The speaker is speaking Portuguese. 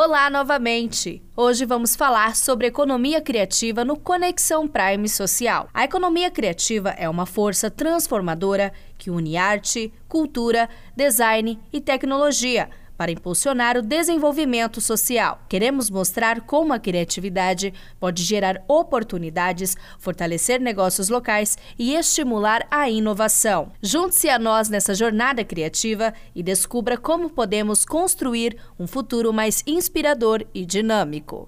Olá novamente! Hoje vamos falar sobre economia criativa no Conexão Prime Social. A economia criativa é uma força transformadora que une arte, cultura, design e tecnologia para impulsionar o desenvolvimento social. Queremos mostrar como a criatividade pode gerar oportunidades, fortalecer negócios locais e estimular a inovação. Junte-se a nós nessa jornada criativa e descubra como podemos construir um futuro mais inspirador e dinâmico.